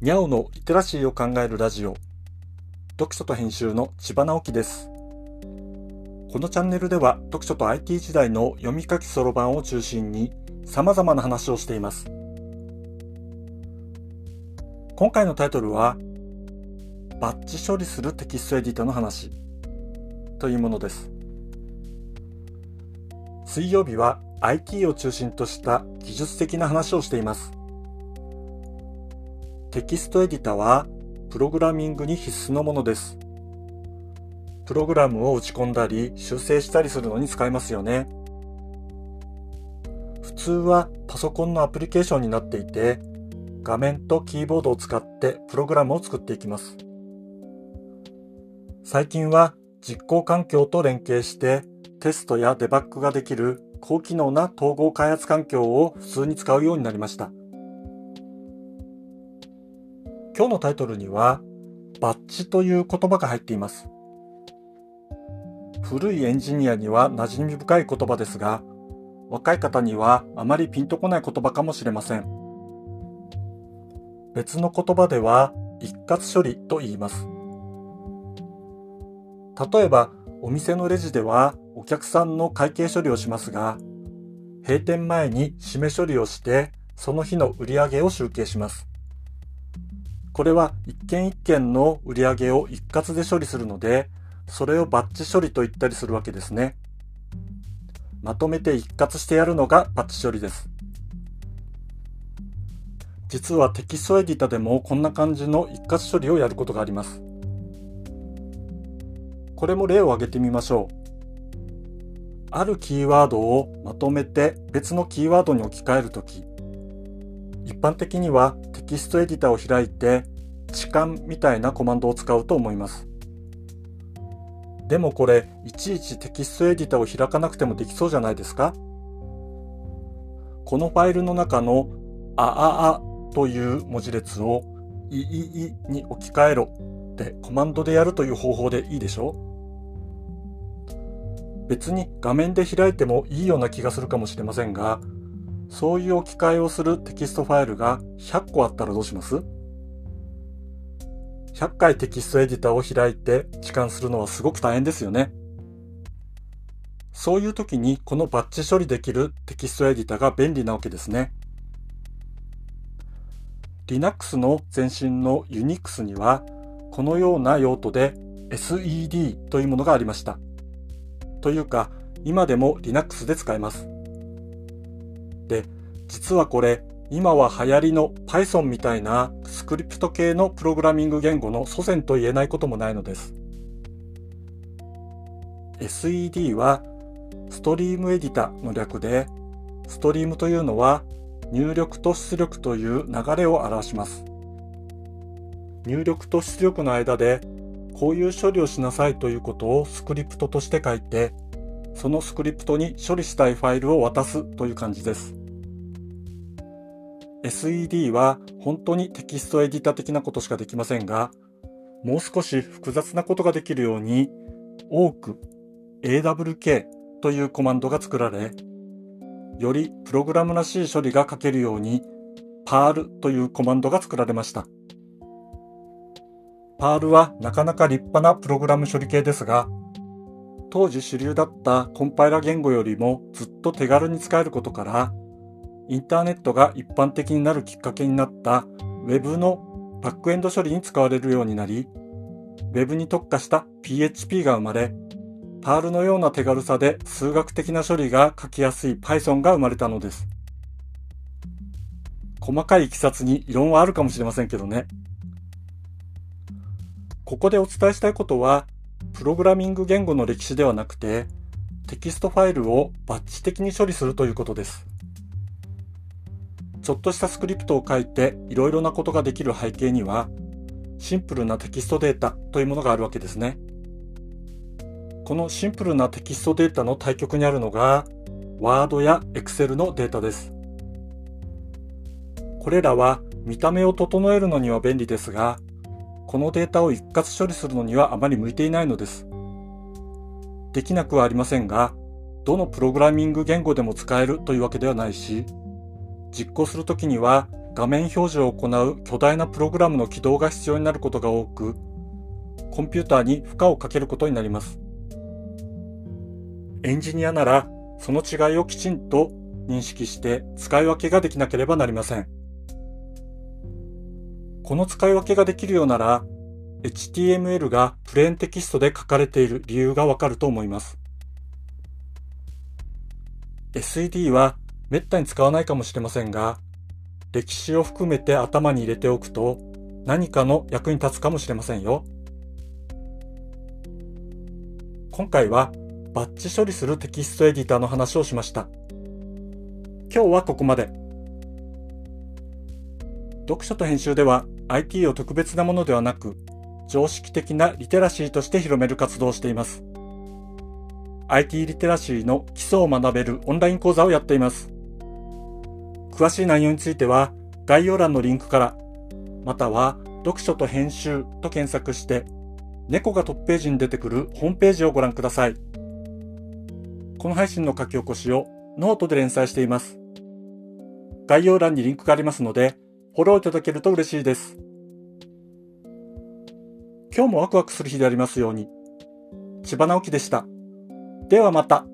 にゃおのリテラシーを考えるラジオ。読書と編集の千葉直樹です。このチャンネルでは読書と IT 時代の読み書きそろばんを中心に様々な話をしています。今回のタイトルはバッチ処理するテキストエディタの話というものです。水曜日は IT を中心とした技術的な話をしています。テキストエディタはプログラミングに必須のものです。プログラムを打ち込んだり修正したりするのに使えますよね。普通はパソコンのアプリケーションになっていて画面とキーボードを使ってプログラムを作っていきます。最近は実行環境と連携してテストやデバッグができる高機能な統合開発環境を普通に使うようになりました。今日のタイトルには、バッチという言葉が入っています。古いエンジニアには馴染み深い言葉ですが、若い方にはあまりピンとこない言葉かもしれません。別の言葉では一括処理と言います。例えば、お店のレジではお客さんの会計処理をしますが、閉店前に締め処理をして、その日の売り上げを集計します。これは一件一件の売り上げを一括で処理するので、それをバッチ処理と言ったりするわけですね。まとめて一括してやるのがバッチ処理です。実はテキストエディタでもこんな感じの一括処理をやることがあります。これも例を挙げてみましょう。あるキーワードをまとめて別のキーワードに置き換えるとき、一般的にはキストエディタを開いて置換みたいなコマンドを使うと思います。でもこれ、いちいちテキストエディタを開かなくてもできそうじゃないですか？このファイルの中のあああという文字列をいいいに置き換えろってコマンドでやるという方法でいいでしょ？別に画面で開いてもいいような気がするかもしれませんが、そういう置き換えをするテキストファイルが100個あったらどうします ?100 回テキストエディターを開いて置換するのはすごく大変ですよね。そういう時にこのバッチ処理できるテキストエディターが便利なわけですね。Linux の前身の Unix にはこのような用途で SED というものがありました。というか今でも Linux で使えます。で、実はこれ、今は流行りの Python みたいなスクリプト系のプログラミング言語の祖先と言えないこともないのです。SED はストリームエディタの略で、ストリームというのは入力と出力という流れを表します。入力と出力の間でこういう処理をしなさいということをスクリプトとして書いて、そのスクリプトに処理したいファイルを渡すという感じです。SED は本当にテキストエディタ的なことしかできませんが、もう少し複雑なことができるように、多く AWK というコマンドが作られ、よりプログラムらしい処理が書けるように PARL というコマンドが作られました。PARL はなかなか立派なプログラム処理系ですが、当時主流だったコンパイラ言語よりもずっと手軽に使えることから、インターネットが一般的になるきっかけになった Web のバックエンド処理に使われるようになり、Web に特化した PHP が生まれ、パールのような手軽さで数学的な処理が書きやすい Python が生まれたのです。細かいいきさつに異論はあるかもしれませんけどね。ここでお伝えしたいことは、プログラミング言語の歴史ではなくて、テキストファイルをバッチ的に処理するということです。ちょっとしたスクリプトを書いていろいろなことができる背景には、シンプルなテキストデータというものがあるわけですね。このシンプルなテキストデータの対極にあるのが、Word や Excel のデータです。これらは見た目を整えるのには便利ですが、このデータを一括処理するのにはあまり向いていないのです。できなくはありませんが、どのプログラミング言語でも使えるというわけではないし、実行するときには画面表示を行う巨大なプログラムの起動が必要になることが多く、コンピューターに負荷をかけることになります。エンジニアなら、その違いをきちんと認識して使い分けができなければなりません。この使い分けができるようなら、HTML がプレーンテキストで書かれている理由がわかると思います。SED はめったに使わないかもしれませんが、歴史を含めて頭に入れておくと何かの役に立つかもしれませんよ。今回はバッチ処理するテキストエディターの話をしました。今日はここまで。読書と編集では IT を特別なものではなく常識的なリテラシーとして広める活動をしています。IT リテラシーの基礎を学べるオンライン講座をやっています。詳しい内容については概要欄のリンクから、または読書と編集と検索して、猫がトップページに出てくるホームページをご覧ください。この配信の書き起こしをノートで連載しています。概要欄にリンクがありますので、フォローいただけると嬉しいです。今日もワクワクする日でありますように。千葉直樹でした。ではまた。